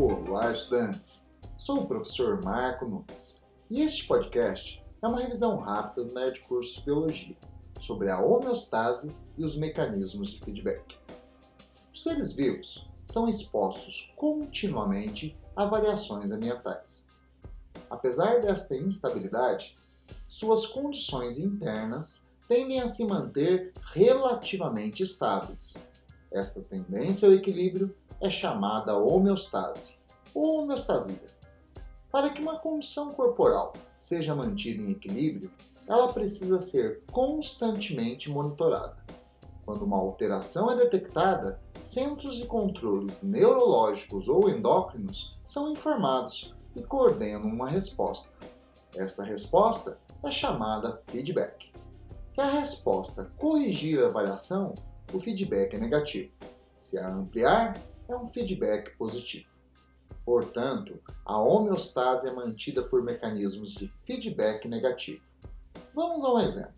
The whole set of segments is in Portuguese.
Olá, estudantes! Sou o professor Marco Nunes e este podcast é uma revisão rápida do Nerd Curso Biologia sobre a homeostase e os mecanismos de feedback. Os seres vivos são expostos continuamente a variações ambientais. Apesar desta instabilidade, suas condições internas tendem a se manter relativamente estáveis. Esta tendência ao equilíbrio é chamada homeostase ou homeostasia. Para que uma condição corporal seja mantida em equilíbrio, ela precisa ser constantemente monitorada. Quando uma alteração é detectada, centros de controles neurológicos ou endócrinos são informados e coordenam uma resposta. Esta resposta é chamada feedback. Se a resposta corrigir a variação, o feedback é negativo. Se a ampliar, é um feedback positivo. Portanto, a homeostase é mantida por mecanismos de feedback negativo. Vamos a um exemplo.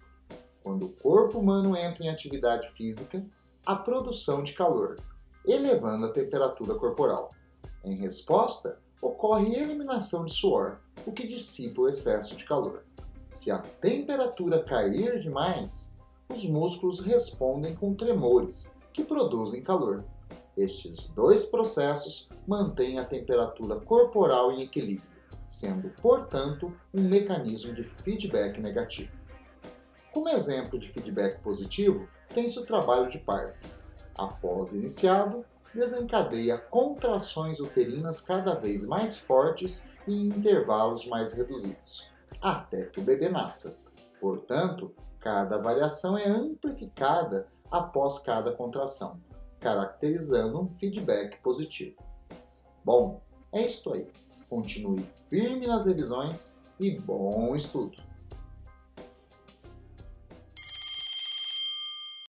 Quando o corpo humano entra em atividade física, há produção de calor, elevando a temperatura corporal. Em resposta, ocorre eliminação de suor, o que dissipa o excesso de calor. Se a temperatura cair demais, os músculos respondem com tremores, que produzem calor. Estes dois processos mantêm a temperatura corporal em equilíbrio, sendo, portanto, um mecanismo de feedback negativo. Como exemplo de feedback positivo, tem-se o trabalho de parto. Após iniciado, desencadeia contrações uterinas cada vez mais fortes e em intervalos mais reduzidos, até que o bebê nasça. Portanto, cada variação é amplificada após cada contração, caracterizando um feedback positivo. Bom, é isso aí. Continue firme nas revisões e bom estudo!